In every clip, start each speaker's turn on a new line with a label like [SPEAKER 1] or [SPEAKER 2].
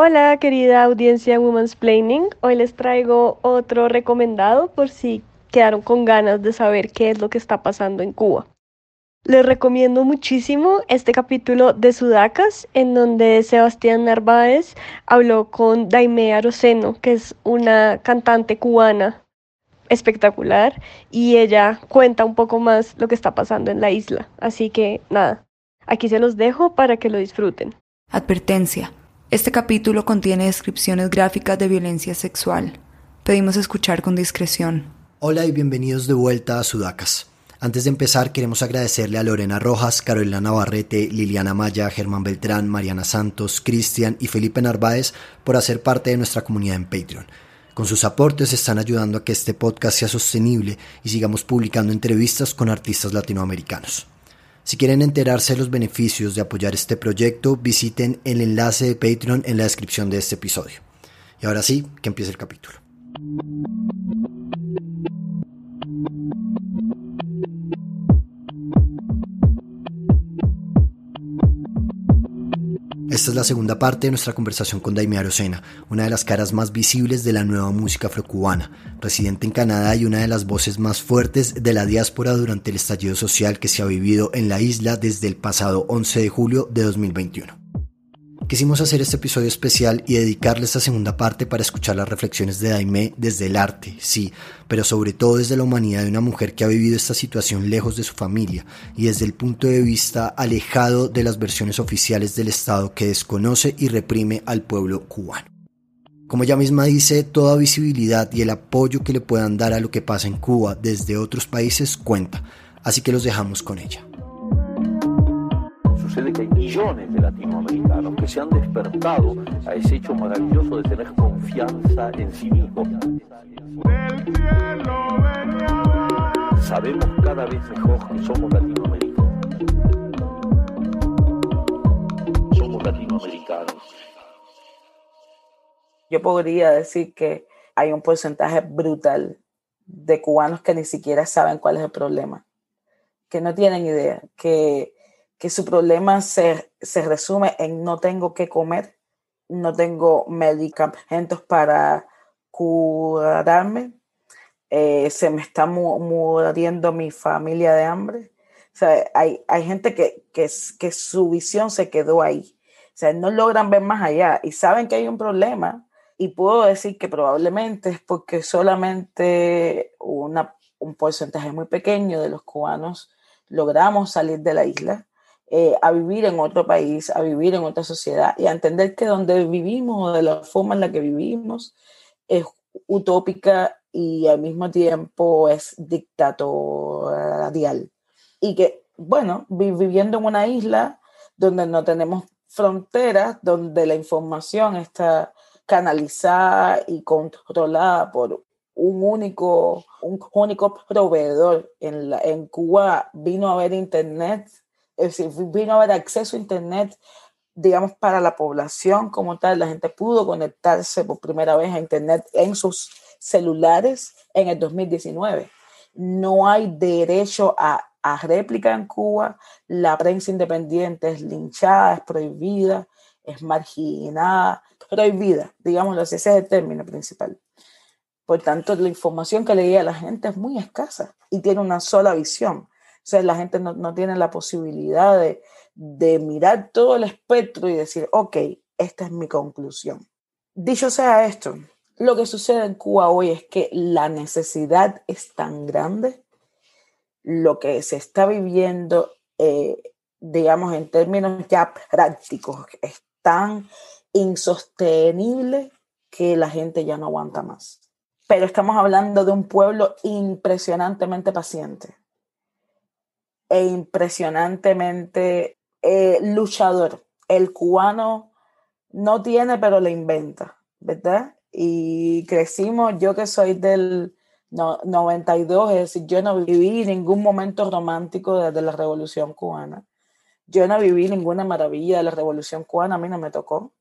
[SPEAKER 1] Hola querida audiencia Women's Planning, hoy les traigo otro recomendado por si quedaron con ganas de saber qué es lo que está pasando en Cuba. Les recomiendo muchísimo este capítulo de Sudacas, en donde Sebastián Narváez habló con Daime Aroceno, que es una cantante cubana espectacular, y ella cuenta un poco más lo que está pasando en la isla. Así que nada, aquí se los dejo para que lo disfruten.
[SPEAKER 2] Advertencia. Este capítulo contiene descripciones gráficas de violencia sexual. Pedimos escuchar con discreción.
[SPEAKER 3] Hola y bienvenidos de vuelta a Sudacas. Antes de empezar, queremos agradecerle a Lorena Rojas, Carolina Navarrete, Liliana Maya, Germán Beltrán, Mariana Santos, Cristian y Felipe Narváez por hacer parte de nuestra comunidad en Patreon. Con sus aportes están ayudando a que este podcast sea sostenible y sigamos publicando entrevistas con artistas latinoamericanos. Si quieren enterarse de los beneficios de apoyar este proyecto, visiten el enlace de Patreon en la descripción de este episodio. Y ahora sí, que empiece el capítulo. Esta es la segunda parte de nuestra conversación con Daime Arocena, una de las caras más visibles de la nueva música afrocubana, residente en Canadá y una de las voces más fuertes de la diáspora durante el estallido social que se ha vivido en la isla desde el pasado 11 de julio de 2021. Quisimos hacer este episodio especial y dedicarle esta segunda parte para escuchar las reflexiones de Daimé desde el arte, sí, pero sobre todo desde la humanidad de una mujer que ha vivido esta situación lejos de su familia y desde el punto de vista alejado de las versiones oficiales del Estado que desconoce y reprime al pueblo cubano. Como ella misma dice, toda visibilidad y el apoyo que le puedan dar a lo que pasa en Cuba desde otros países cuenta, así que los dejamos con ella
[SPEAKER 4] sucede que hay millones de latinoamericanos que se han despertado a ese hecho maravilloso de tener confianza en sí mismos. Sabemos cada vez mejor que somos latinoamericanos. Somos latinoamericanos.
[SPEAKER 5] Yo podría decir que hay un porcentaje brutal de cubanos que ni siquiera saben cuál es el problema, que no tienen idea, que que su problema se, resume en no tengo que comer, no tengo medicamentos para curarme, eh, se me está muriendo mi familia de hambre. O sea, hay, hay gente que, que, que su visión se quedó ahí. O sea, no logran ver más allá y saben que hay un problema. Y puedo decir que probablemente es porque solamente una, un porcentaje muy pequeño de los cubanos logramos salir de la isla eh, a vivir en otro país, a vivir en otra sociedad y a entender que donde vivimos o de la forma en la que vivimos es utópica y al mismo tiempo es dictatorial. Y que, bueno, viviendo en una isla donde no tenemos fronteras, donde la información está canalizada y controlada por un único, un único proveedor. En, la, en Cuba vino a haber internet decir, vino a haber acceso a Internet, digamos, para la población como tal. La gente pudo conectarse por primera vez a Internet en sus celulares en el 2019. No hay derecho a, a réplica en Cuba. La prensa independiente es linchada, es prohibida, es marginada, prohibida, digámoslo así, ese es el término principal. Por tanto, la información que le llega a la gente es muy escasa y tiene una sola visión sea, la gente no, tiene la posibilidad de, de mirar todo el espectro y decir, ok, esta es mi conclusión. Dicho sea esto, lo que sucede en Cuba hoy es que la necesidad es tan grande, lo que se está viviendo, eh, digamos, en términos ya prácticos, es tan insostenible que la gente ya no aguanta más. Pero estamos hablando de un pueblo impresionantemente paciente e impresionantemente eh, luchador. El cubano no tiene, pero le inventa, ¿verdad? Y crecimos, yo que soy del 92, es decir, yo no viví ningún momento romántico desde la Revolución Cubana. Yo no viví ninguna maravilla de la Revolución Cubana, a mí no me tocó.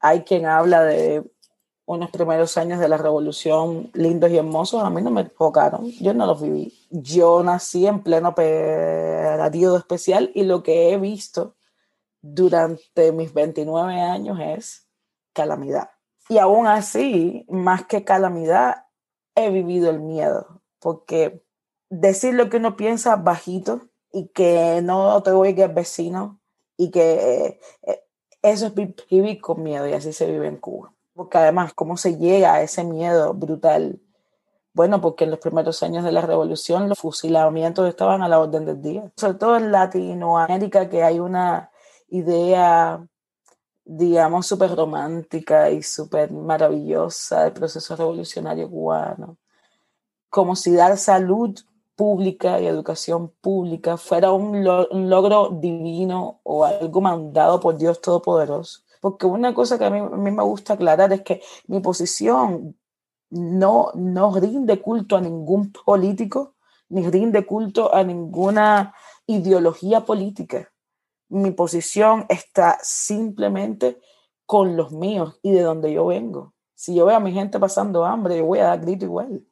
[SPEAKER 5] Hay quien habla de unos primeros años de la revolución lindos y hermosos, a mí no me tocaron, yo no los viví. Yo nací en pleno periodo especial y lo que he visto durante mis 29 años es calamidad. Y aún así, más que calamidad, he vivido el miedo, porque decir lo que uno piensa bajito y que no te oiga el vecino y que eh, eso es vivir con miedo y así se vive en Cuba. Porque además, ¿cómo se llega a ese miedo brutal? Bueno, porque en los primeros años de la revolución los fusilamientos estaban a la orden del día. Sobre todo en Latinoamérica, que hay una idea, digamos, súper romántica y súper maravillosa del proceso revolucionario cubano. Como si dar salud pública y educación pública fuera un, logro divino o algo mandado por Dios Todopoderoso. Porque una cosa que a mí, me gusta aclarar es que mi posición no, no rinde culto a ningún político, ni rinde culto a ninguna ideología política. Mi posición está simplemente con los míos y de donde yo vengo. Si yo veo a mi gente pasando hambre, yo voy a dar grito igual.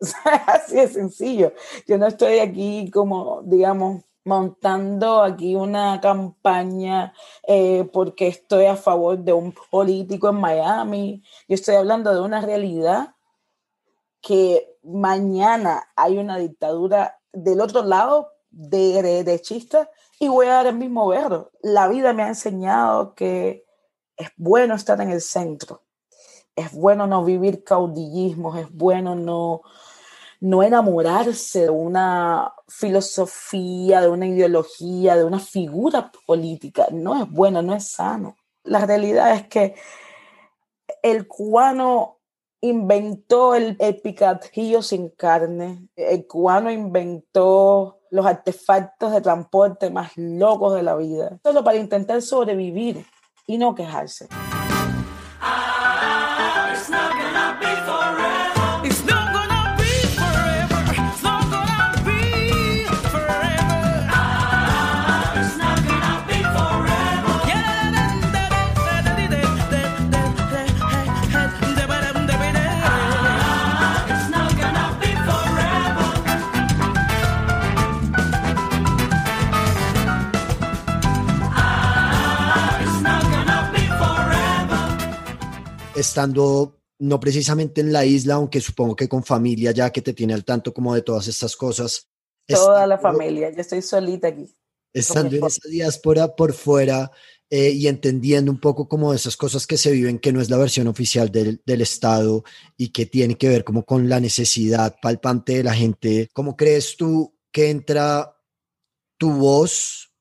[SPEAKER 5] Así de sencillo. Yo no estoy aquí como, digamos, montando aquí una campaña eh, porque estoy a favor de un político en Miami. Yo estoy hablando de una realidad que mañana hay una dictadura del otro lado de derechista y voy a dar el mismo verbo. La vida me ha enseñado que es bueno estar en el centro, es bueno no vivir caudillismos, es bueno no, no enamorarse de una filosofía, de una ideología, de una figura política. No es bueno, no es sano. La realidad es que el cubano inventó el, el sin carne, el cubano inventó los artefactos de transporte más locos de la vida, solo para intentar sobrevivir y no quejarse.
[SPEAKER 3] Estando no precisamente en la isla, aunque supongo que con familia ya que te tiene al tanto como de todas estas cosas.
[SPEAKER 5] Toda la familia, yo estoy solita aquí.
[SPEAKER 3] Estando en esa diáspora por fuera eh, y entendiendo un poco como esas cosas que se viven, que no es la versión oficial del, del Estado y que tiene que ver como con la necesidad palpante de la gente, ¿cómo crees tú que entra tu voz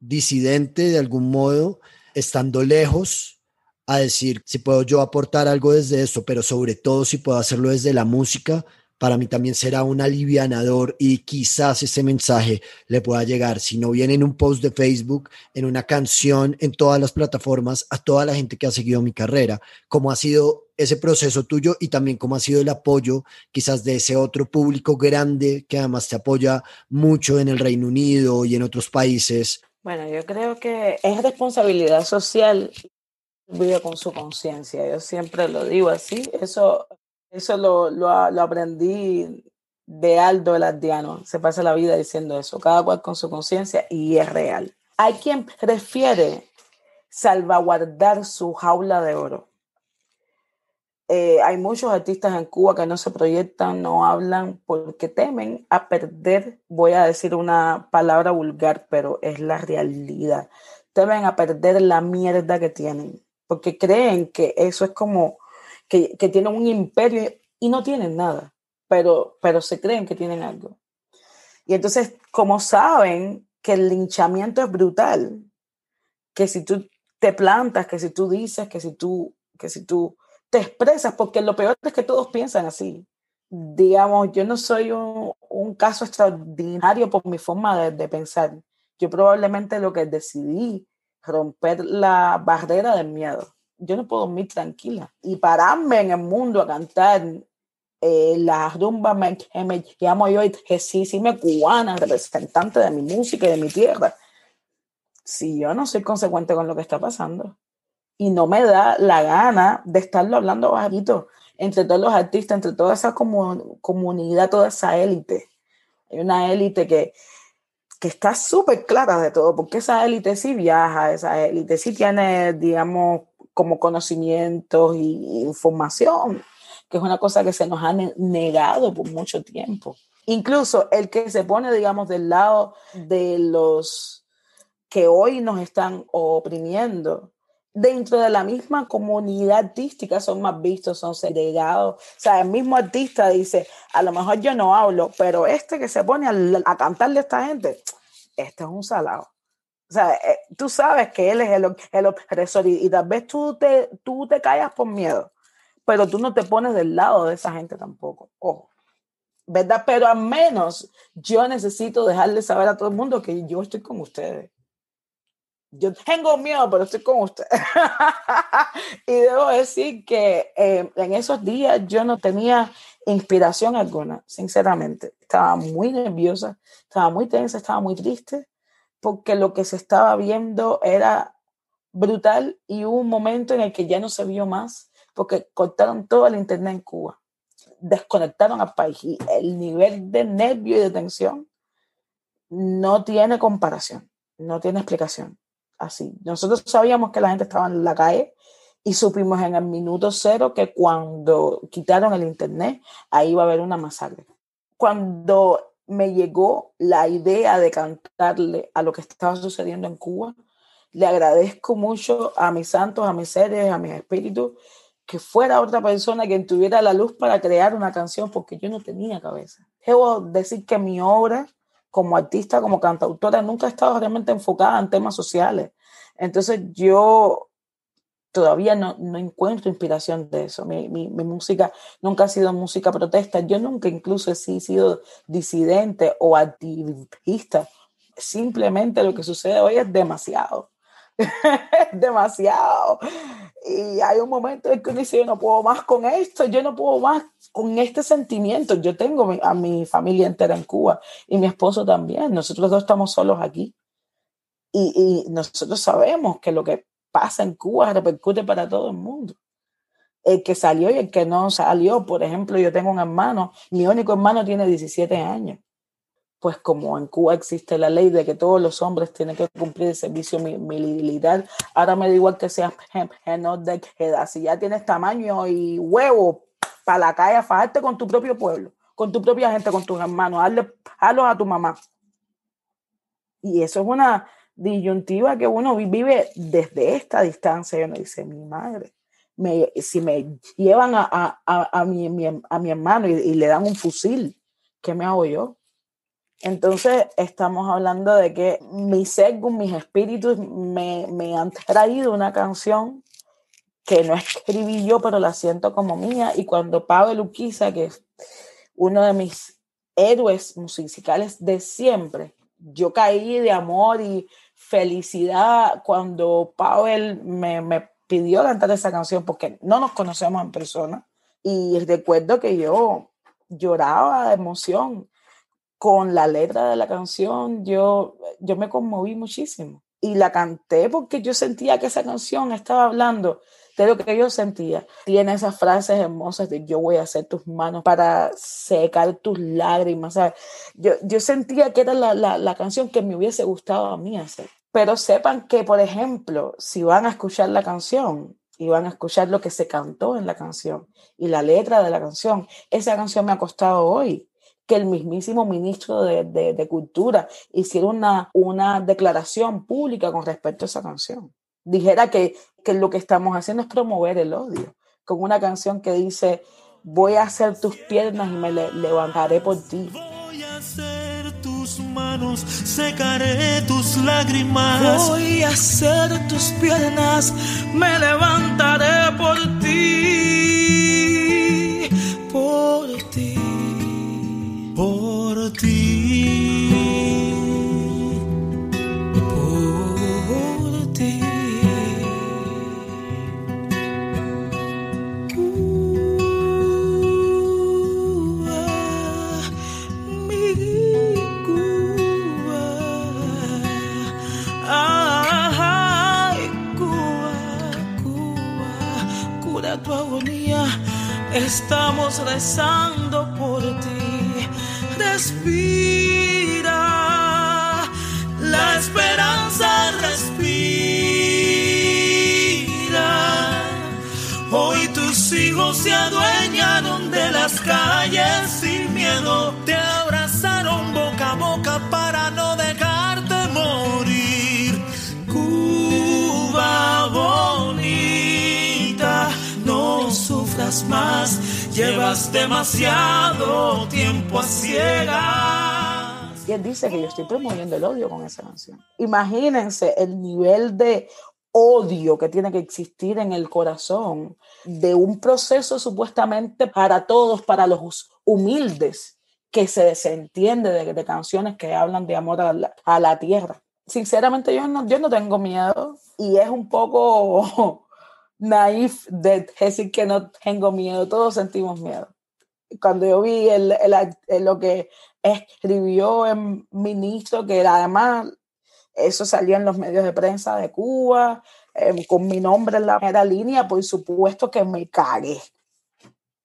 [SPEAKER 3] disidente de algún modo, estando lejos a decir si puedo yo aportar algo desde eso, pero sobre todo si puedo hacerlo desde la música, para mí también será un alivianador y quizás ese mensaje le pueda llegar, si no viene en un post de Facebook, en una canción, en todas las plataformas, a toda la gente que ha seguido mi carrera, cómo ha sido ese proceso tuyo y también cómo ha sido el apoyo quizás de ese otro público grande que además te apoya mucho en el Reino Unido y en otros países.
[SPEAKER 5] Bueno, yo creo que es responsabilidad social vive con su conciencia. Yo siempre lo digo así. Eso, eso lo, lo, aprendí de Aldo el Ardiano. Se pasa la vida diciendo eso. Cada cual con su conciencia y es real. Hay quien prefiere salvaguardar su jaula de oro. Eh, hay muchos artistas en Cuba que no se proyectan, no hablan porque temen a perder, voy a decir una palabra vulgar, pero es la realidad. Temen a perder la mierda que tienen porque creen que eso es como que, que tienen un imperio y no tienen nada, pero, pero se creen que tienen algo. Y entonces, como saben que el linchamiento es brutal, que si tú te plantas, que si tú dices, que si tú, que si tú te expresas, porque lo peor es que todos piensan así. Digamos, yo no soy un, un caso extraordinario por mi forma de, de, pensar. Yo probablemente lo que decidí romper la barrera del miedo. Yo no puedo dormir tranquila y pararme en el mundo a cantar eh, la rumba que me llamo yo que sí, sí me cubana, representante de mi música y de mi tierra. Si yo no soy consecuente con lo que está pasando y no me da la gana de estarlo hablando bajito entre todos los artistas, entre toda esa comunidad, toda esa élite. Hay una élite que, que está súper clara de todo, porque esa élite sí viaja, esa élite sí tiene, digamos, como conocimientos y información, que es una cosa que se nos ha negado por mucho tiempo. Incluso el que se pone, digamos, del lado de los que hoy nos están oprimiendo, dentro de la misma comunidad artística son más vistos, son segregados. O sea, el mismo artista dice, a lo mejor yo no hablo, pero este que se pone a, cantarle a esta gente, este es un salado. O sea, eh, tú sabes que él es el, el opresor y, tal vez tú te, tú te callas por miedo, pero tú no te pones del lado de esa gente tampoco. Ojo. ¿Verdad? Pero al menos yo necesito dejarle saber a todo el mundo que yo estoy con ustedes yo tengo miedo, pero estoy con usted. y debo decir que eh, en esos días yo no tenía inspiración alguna, sinceramente. Estaba muy nerviosa, estaba muy tensa, estaba muy triste, porque lo que se estaba viendo era brutal y hubo un momento en el que ya no se vio más, porque cortaron todo el internet en Cuba, desconectaron al país y el nivel de nervio y de tensión no tiene comparación, no tiene explicación así. Nosotros sabíamos que la gente estaba en la calle y supimos en el minuto cero que cuando quitaron el internet, ahí iba a haber una masacre. Cuando me llegó la idea de cantarle a lo que estaba sucediendo en Cuba, le agradezco mucho a mis santos, a mis seres, a mis espíritus, que fuera otra persona quien tuviera la luz para crear una canción, porque yo no tenía cabeza. Debo decir que mi obra como artista, como cantautora, nunca he estado realmente enfocada en temas sociales. Entonces yo todavía no, no encuentro inspiración de eso. Mi, mi, mi, música nunca ha sido música protesta. Yo nunca incluso he sido disidente o activista. Simplemente lo que sucede hoy es demasiado. demasiado. Y hay un momento en que uno dice, yo no puedo más con esto, yo no puedo más con este sentimiento. Yo tengo a mi familia entera en Cuba y mi esposo también. Nosotros dos estamos solos aquí. Y, y nosotros sabemos que lo que pasa en Cuba repercute para todo el mundo. El que salió y el que no salió, por ejemplo, yo tengo un hermano, mi único hermano tiene 17 años pues como en Cuba existe la ley de que todos los hombres tienen que cumplir el servicio militar, ahora me da igual que seas menor de edad, si ya tienes tamaño y huevo para la calle a fajarte con tu propio pueblo, con tu propia gente, con tus hermanos, hazle, a tu mamá. Y eso es una disyuntiva que uno vive desde esta distancia. Y uno dice, mi madre, si me llevan a, a, a, mi, a mi hermano y, y le dan un fusil, ¿qué me hago yo? Entonces estamos hablando de que mi según mis espíritus me, me, han traído una canción que no escribí yo, pero la siento como mía. Y cuando Pablo Uquiza, que es uno de mis héroes musicales de siempre, yo caí de amor y felicidad cuando Pavel me, me pidió cantar esa canción porque no nos conocemos en persona. Y recuerdo que yo lloraba de emoción con la letra de la canción, yo, yo me conmoví muchísimo. Y la canté porque yo sentía que esa canción estaba hablando de lo que yo sentía. Tiene esas frases hermosas de yo voy a hacer tus manos para secar tus lágrimas. Yo, yo sentía que era la, la, la canción que me hubiese gustado a mí hacer. Pero sepan que, por ejemplo, si van a escuchar la canción, y van a escuchar lo que se cantó en la canción y la letra de la canción. Esa canción me ha costado hoy que el mismísimo ministro de, de, de Cultura hiciera una, una declaración pública con respecto a esa canción. Dijera que, que lo que estamos haciendo es promover el odio, con una canción que dice, voy a hacer tus piernas y me le, levantaré por ti.
[SPEAKER 6] Voy a hacer tus manos, secaré tus lágrimas.
[SPEAKER 7] Voy a hacer tus piernas, me levantaré por ti, Estamos rezando por ti respira, la esperanza respira.
[SPEAKER 6] y tus hijos se adueñaron de las calles sin miedo. Más, llevas demasiado tiempo a ciegas.
[SPEAKER 5] Y él dice que yo estoy promoviendo el odio con esa canción. Imagínense el nivel de odio que tiene que existir en el corazón de un proceso supuestamente para todos, para los humildes, que se desentiende de, de canciones que hablan de amor a la, a la tierra. Sinceramente yo no, yo no tengo miedo y es un poco naif de decir que no tengo miedo, todos sentimos miedo. Cuando yo vi el, el, el, lo que escribió el ministro, que además eso salía en los medios de prensa de Cuba, eh, con mi nombre en la primera línea, por supuesto que me cagué.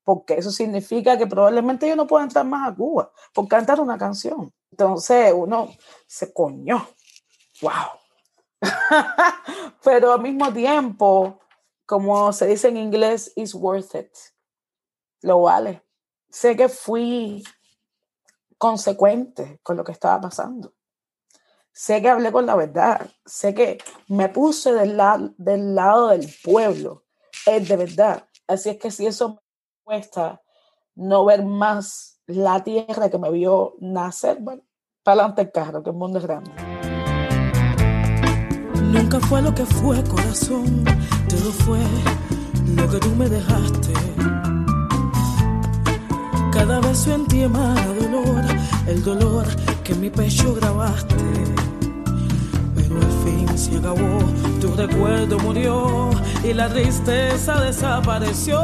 [SPEAKER 5] Porque eso significa que probablemente yo no pueda entrar más a Cuba por cantar una canción. Entonces uno se coñó. ¡Wow! Pero al mismo tiempo, como se dice en inglés, it's worth it. Lo vale. Sé que fui consecuente con lo que estaba pasando sé que hablé con la verdad, sé que me puse del, del lado del pueblo, es de verdad. Así es que si eso me cuesta no ver más la tierra que me vio nacer, bueno, para adelante el carro, que el mundo es grande.
[SPEAKER 7] Nunca fue lo que fue, corazón, todo fue lo que tú me dejaste. Cada en ti emana dolor, el dolor que en mi pecho grabaste. Pero al fin se acabó, tu recuerdo murió y la tristeza desapareció.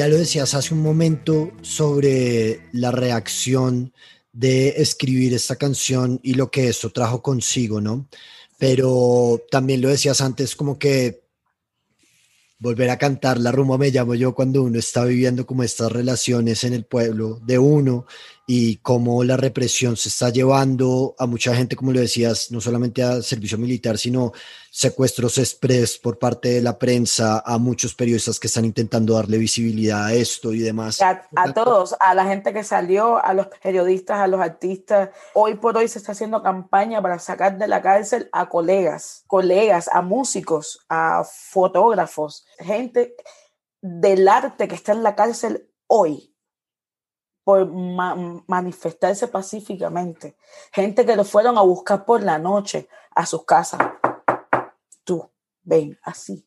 [SPEAKER 7] Ya
[SPEAKER 3] lo decías hace un momento sobre la reacción de escribir esta canción y lo que esto trajo consigo, ¿no? Pero también lo decías antes como que volver a cantar la rumba me llamo yo cuando uno está viviendo como estas relaciones en el pueblo de uno y cómo la represión se está llevando a mucha gente, como lo decías, no solamente a servicio militar, sino secuestros express por parte de la prensa, a muchos periodistas que están intentando darle visibilidad a esto y demás.
[SPEAKER 5] A, a todos, a la gente que salió, a los periodistas, a los artistas. Hoy por hoy se está haciendo campaña para sacar de la cárcel a colegas, colegas, a músicos, a fotógrafos, gente del arte que está en la cárcel hoy por ma manifestarse pacíficamente. Gente que lo fueron a buscar por la noche a sus casas. Tú, ven, así.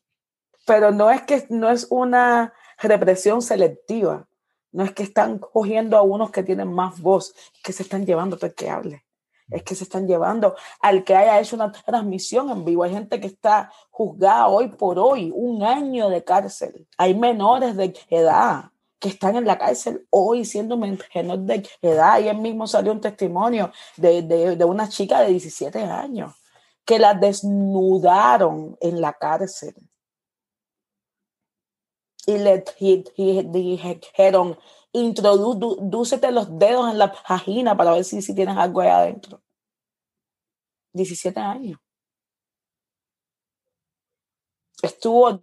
[SPEAKER 5] Pero no es que no es una represión selectiva. No es que están cogiendo a unos que tienen más voz, que se están llevando todo el que hable. Es que se están llevando al que haya hecho una transmisión en vivo. Hay gente que está juzgada hoy por hoy, un año de cárcel. Hay menores de edad que están en la cárcel hoy siendo menores de edad. Ayer mismo salió un testimonio de, de, de una chica de 17 años que la desnudaron en la cárcel. Y le dijeron, introdúcete los dedos en la vagina para ver si, si tienes algo ahí adentro. 17 años. Estuvo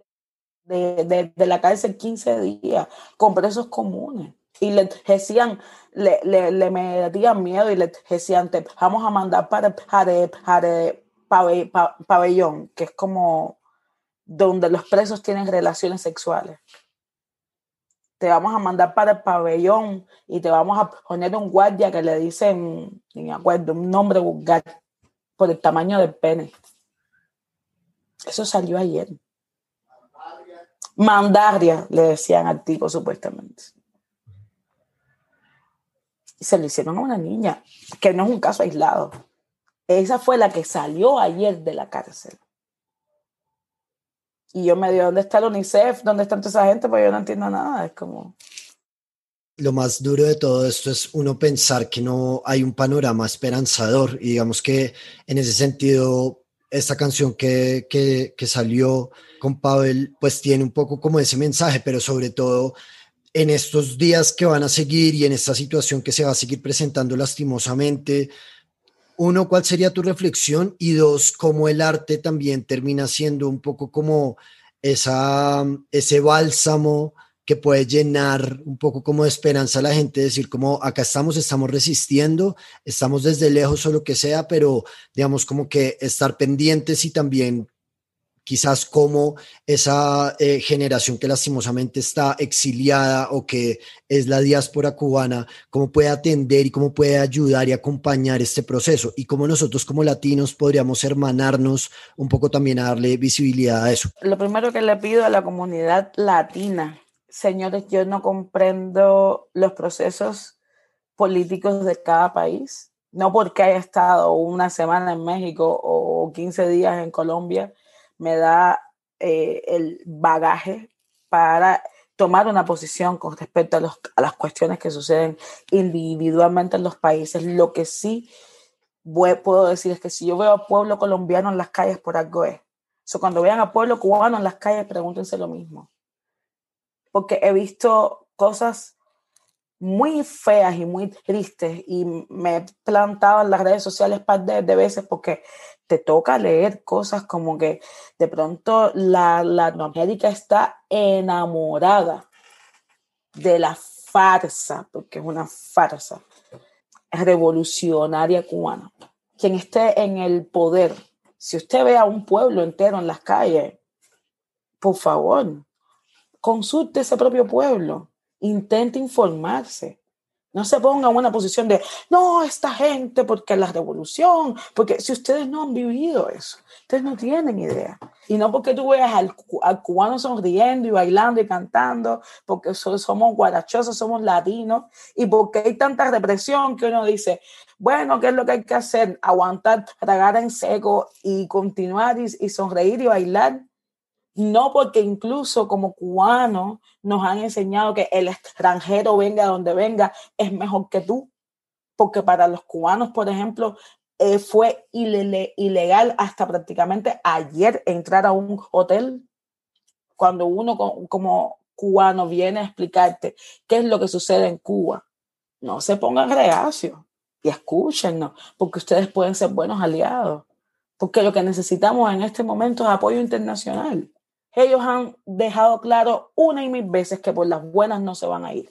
[SPEAKER 5] de, de, de, la cárcel 15 días con presos comunes. Y le decían, le, le, le metían miedo y le decían, te vamos a mandar para, para, para, pabellón, que es como donde los presos tienen relaciones sexuales. Te vamos a mandar para el pabellón y te vamos a poner un guardia que le dicen, ni me acuerdo, un nombre vulgar por el tamaño del pene. Eso salió ayer. Mandaria, le decían al tipo supuestamente. Y se lo hicieron a una niña, que no es un caso aislado. Esa fue la que salió ayer de la cárcel. Y yo me digo, ¿dónde está el UNICEF? ¿Dónde está toda esa gente? Pues yo no entiendo nada. Es como,
[SPEAKER 3] lo más duro de todo esto es uno pensar que no hay un panorama esperanzador y digamos que en ese sentido esta canción que, que, salió con Pavel pues tiene un poco como ese mensaje, pero sobre todo en estos días que van a seguir y en esta situación que se va a seguir presentando lastimosamente, uno, ¿cuál sería tu reflexión? Y dos, cómo el arte también termina siendo un poco como esa, ese bálsamo que puede llenar un poco como esperanza a la gente, decir como acá estamos, estamos resistiendo, estamos desde lejos o lo que sea, pero digamos como que estar pendientes y también quizás como esa eh, generación que lastimosamente está exiliada o que es la diáspora cubana, cómo puede atender y cómo puede ayudar y acompañar este proceso y cómo nosotros como latinos podríamos hermanarnos un poco también a darle visibilidad a eso.
[SPEAKER 5] Lo primero que le pido a la comunidad latina, señores, yo no comprendo los procesos políticos de cada país, no porque haya estado una semana en México o 15 días en Colombia, me da eh, el bagaje para tomar una posición con respecto a, las cuestiones que suceden individualmente en los países. Lo que sí puedo decir es que si yo veo a pueblo colombiano en las calles, por algo es. So, cuando vean a pueblo cubano en las calles, pregúntense lo mismo. Porque he visto cosas muy feas y muy tristes y me he plantado en las redes sociales par de, de veces porque te toca leer cosas como que de pronto la Latinoamérica está enamorada de la farsa, porque es una farsa revolucionaria cubana. Quien esté en el poder, si usted ve a un pueblo entero en las calles, por favor, consulte ese propio pueblo, intente informarse. No se ponga en una posición de, no, esta gente, porque la revolución, porque si ustedes no han vivido eso, ustedes no tienen idea. Y no porque tú veas al, cubano sonriendo y bailando y cantando, porque somos guarachosos, somos latinos, y porque hay tanta represión que uno dice, bueno, ¿qué es lo que hay que hacer? Aguantar, tragar en seco y continuar y, y sonreír y bailar no porque incluso como cubanos nos han enseñado que el extranjero venga donde venga es mejor que tú, porque para los cubanos, por ejemplo, eh, fue ilegal hasta prácticamente ayer entrar a un hotel cuando uno como cubano viene a explicarte qué es lo que sucede en Cuba. No se pongan reacios y escúchenos, porque ustedes pueden ser buenos aliados, porque lo que necesitamos en este momento es apoyo internacional ellos han dejado claro una y mil veces que por las buenas no se van a ir.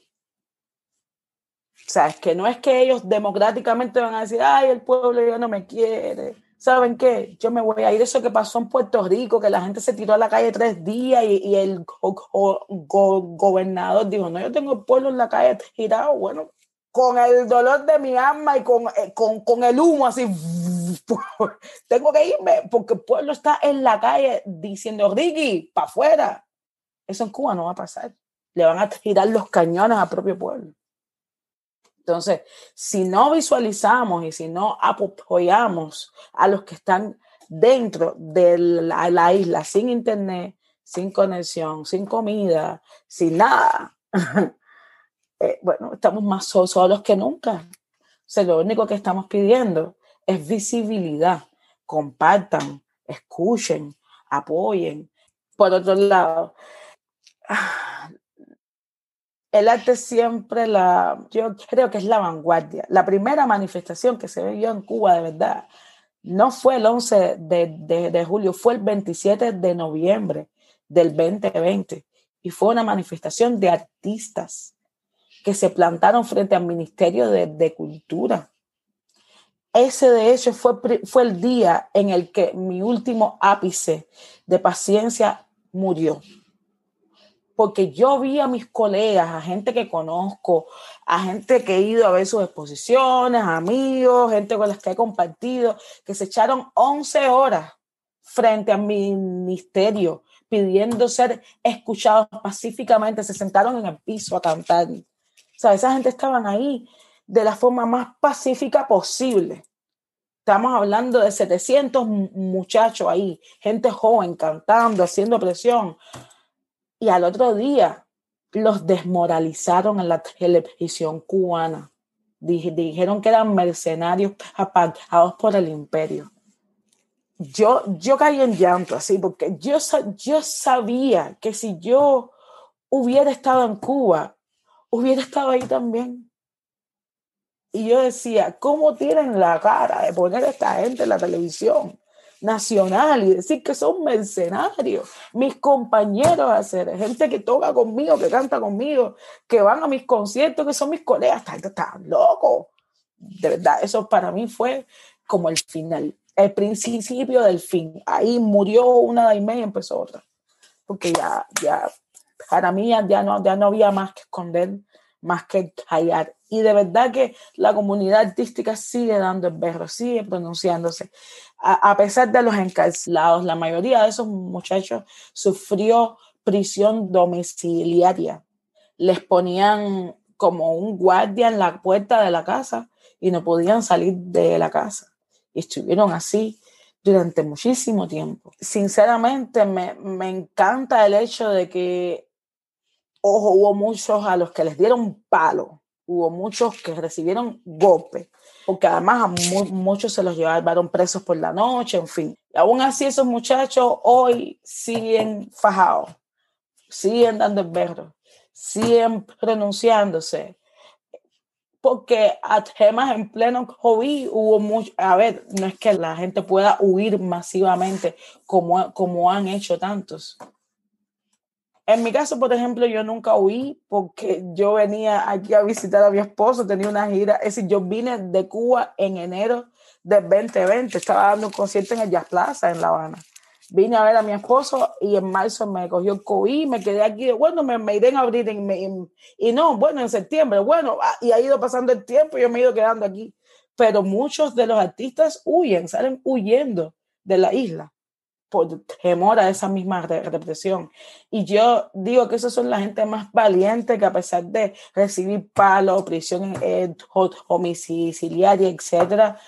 [SPEAKER 5] O sea, es que no es que ellos democráticamente van a decir, ay, el pueblo ya no me quiere. ¿Saben qué? Yo me voy a ir. Eso que pasó en Puerto Rico, que la gente se tiró a la calle tres días y, y el go, go, gobernador dijo, no, yo tengo el pueblo en la calle tirado. Bueno, con el dolor de mi alma y con, eh, con, con el humo así tengo que irme porque el pueblo está en la calle diciendo, Ricky, para afuera. Eso en Cuba no va a pasar. Le van a tirar los cañones al propio pueblo. Entonces, si no visualizamos y si no apoyamos a los que están dentro de la, la isla, sin internet, sin conexión, sin comida, sin nada, eh, bueno, estamos más solos que nunca. O sea, lo único que estamos pidiendo es visibilidad. Compartan, escuchen, apoyen. Por otro lado, el arte siempre la, yo creo que es la vanguardia. La primera manifestación que se vio en Cuba de verdad no fue el 11 de, de, julio, fue el 27 de noviembre del 2020 y fue una manifestación de artistas que se plantaron frente al Ministerio de, de Cultura ese de hecho fue, fue el día en el que mi último ápice de paciencia murió. Porque yo vi a mis colegas, a gente que conozco, a gente que he ido a ver sus exposiciones, amigos, gente con las que he compartido, que se echaron 11 horas frente al ministerio pidiendo ser escuchados pacíficamente, se sentaron en el piso a cantar. Sea, esa gente estaban ahí de la forma más pacífica posible. Estamos hablando de 700 muchachos ahí, gente joven cantando, haciendo presión. Y al otro día los desmoralizaron en la televisión cubana. dijeron que eran mercenarios apagados por el imperio. Yo, yo caí en llanto así, porque yo, yo sabía que si yo hubiera estado en Cuba, hubiera estado ahí también. Y yo decía, ¿cómo tienen la cara de poner a esta gente en la televisión nacional y decir que son mercenarios? Mis compañeros a hacer, gente que toca conmigo, que canta conmigo, que van a mis conciertos, que son mis colegas, esta gente está loco. De verdad, eso para mí fue como el final, el principio del fin. Ahí murió una daime y empezó otra. Porque ya, ya, para mí ya, no, ya no había más que esconder, más que callar. Y de verdad que la comunidad artística sigue dando el berro, sigue pronunciándose. A, a pesar de los encarcelados, la mayoría de esos muchachos sufrió prisión domiciliaria. Les ponían como un guardia en la puerta de la casa y no podían salir de la casa. Y estuvieron así durante muchísimo tiempo. Sinceramente, me, me encanta el hecho de que ojo, hubo muchos a los que les dieron palo, hubo muchos que recibieron golpes, porque además a muchos se los llevaron presos por la noche, en fin. Y aún así esos muchachos hoy siguen fajados, siguen dando el berro, siguen pronunciándose, porque además en pleno COVID hubo mucho, a ver, no es que la gente pueda huir masivamente como, como han hecho tantos, en mi caso, por ejemplo, yo nunca huí porque yo venía aquí a visitar a mi esposo, tenía una gira, es decir, yo vine de Cuba en enero del 2020, estaba dando un concierto en el Jazz Plaza en La Habana. Vine a ver a mi esposo y en marzo me cogió el COVID, me quedé aquí, bueno, me, me iré en abril y no, bueno, en septiembre, bueno, ah, y ha ido pasando el tiempo y yo me he ido quedando aquí. Pero muchos de los artistas huyen, salen huyendo de la isla por temor a esa misma represión. Y yo digo que esos son la gente más valiente que a pesar de recibir palos, prisión eh, homicidiaria, etcétera,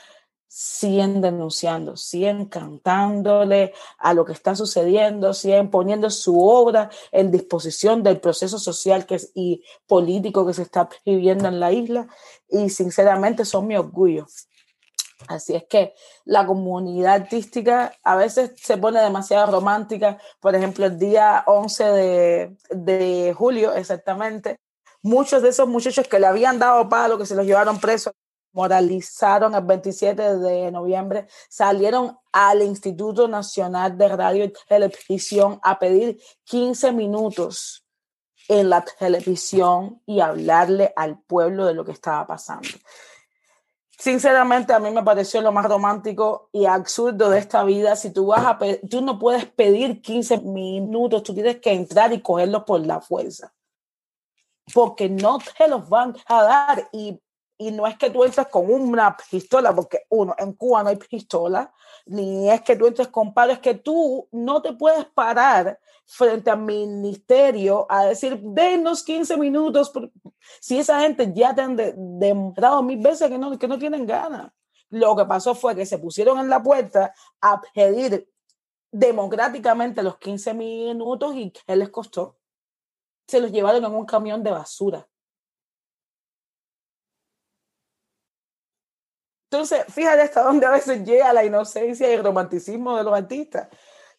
[SPEAKER 5] siguen denunciando, siguen cantándole a lo que está sucediendo, siguen poniendo su obra en disposición del proceso social y político que se está viviendo en la isla y sinceramente son mi orgullo. Así es que la comunidad artística a veces se pone demasiado romántica. Por ejemplo, el día 11 de, de julio, exactamente, muchos de esos muchachos que le habían dado palo, que se los llevaron presos, moralizaron el 27 de noviembre, salieron al Instituto Nacional de Radio y Televisión a pedir 15 minutos en la televisión y hablarle al pueblo de lo que estaba pasando. Sinceramente, a mí me pareció lo más romántico y absurdo de esta vida. Si tú vas a tú no puedes pedir 15 minutos, tú tienes que entrar y cogerlos por la fuerza. Porque no te los van a dar. Y, y no es que tú entres con una pistola, porque uno, en Cuba no hay pistola, ni es que tú entres con palo, es que tú no te puedes parar frente al ministerio a decir, denos 15 minutos, si esa gente ya te han demostrado mil veces que no, que no tienen ganas. Lo que pasó fue que se pusieron en la puerta a pedir democráticamente los 15 minutos y ¿qué les costó? Se los llevaron en un camión de basura. Entonces, fíjate hasta dónde a veces llega la inocencia y el romanticismo de los artistas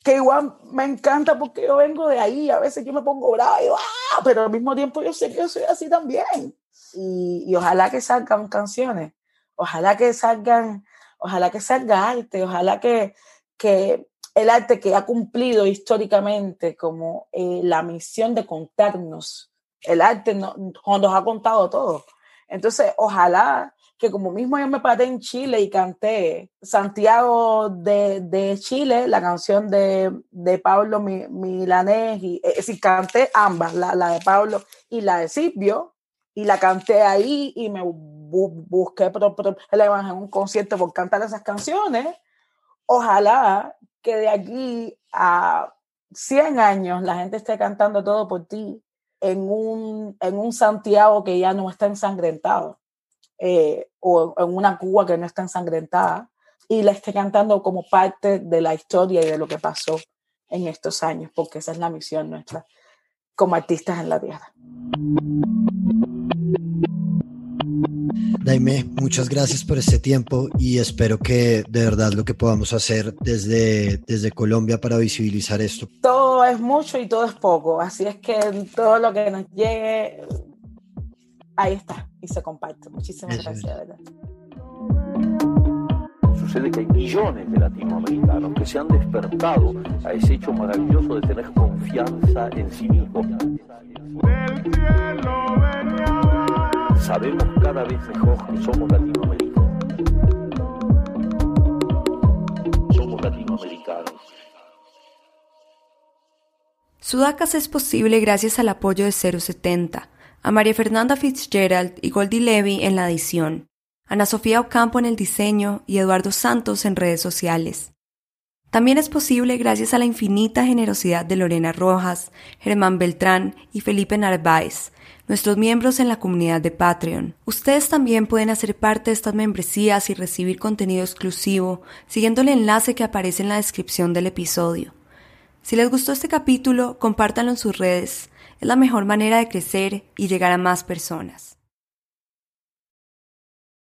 [SPEAKER 5] que igual me encanta porque yo vengo de ahí, a veces yo me pongo bravo y ¡ah! pero al mismo tiempo yo sé que yo soy así también. Y, y, ojalá que salgan canciones, ojalá que salgan, ojalá que salga arte, ojalá que, que el arte que ha cumplido históricamente como eh, la misión de contarnos, el arte no, nos ha contado todo. Entonces, ojalá que como mismo yo me paré en Chile y canté Santiago de, de Chile, la canción de, de Pablo Milanés, y, es decir, canté ambas, la, la, de Pablo y la de Silvio, y la canté ahí y me bu busqué problemas en un concierto por cantar esas canciones. Ojalá que de aquí a 100 años la gente esté cantando todo por ti en un, en un Santiago que ya no está ensangrentado eh, o en una Cuba que no está ensangrentada y la esté cantando como parte de la historia y de lo que pasó en estos años, porque esa es la misión nuestra. como artistas en la tierra.
[SPEAKER 3] Daime, muchas gracias por este tiempo y espero que de verdad lo que podamos hacer desde, desde Colombia para visibilizar esto.
[SPEAKER 5] Todo es mucho y todo es poco, así es que todo lo que nos llegue, ahí está y se comparte. Muchísimas
[SPEAKER 3] Eso es.
[SPEAKER 5] gracias, ¿verdad?
[SPEAKER 4] Sucede que hay millones de latinoamericanos que se han despertado a ese hecho maravilloso de tener confianza en sí mismos. Sabemos cada vez mejor que somos latinoamericanos. Somos latinoamericanos.
[SPEAKER 2] Sudacas es posible gracias al apoyo de 070, a María Fernanda Fitzgerald y Goldie Levy en la edición, Ana Sofía Ocampo en el diseño y Eduardo Santos en redes sociales. También es posible gracias a la infinita generosidad de Lorena Rojas, Germán Beltrán y Felipe Narváez, nuestros miembros en la comunidad de Patreon. Ustedes también pueden hacer parte de estas membresías y recibir contenido exclusivo siguiendo el enlace que aparece en la descripción del episodio. Si les gustó este capítulo, compártanlo en sus redes. Es la mejor manera de crecer y llegar a más personas.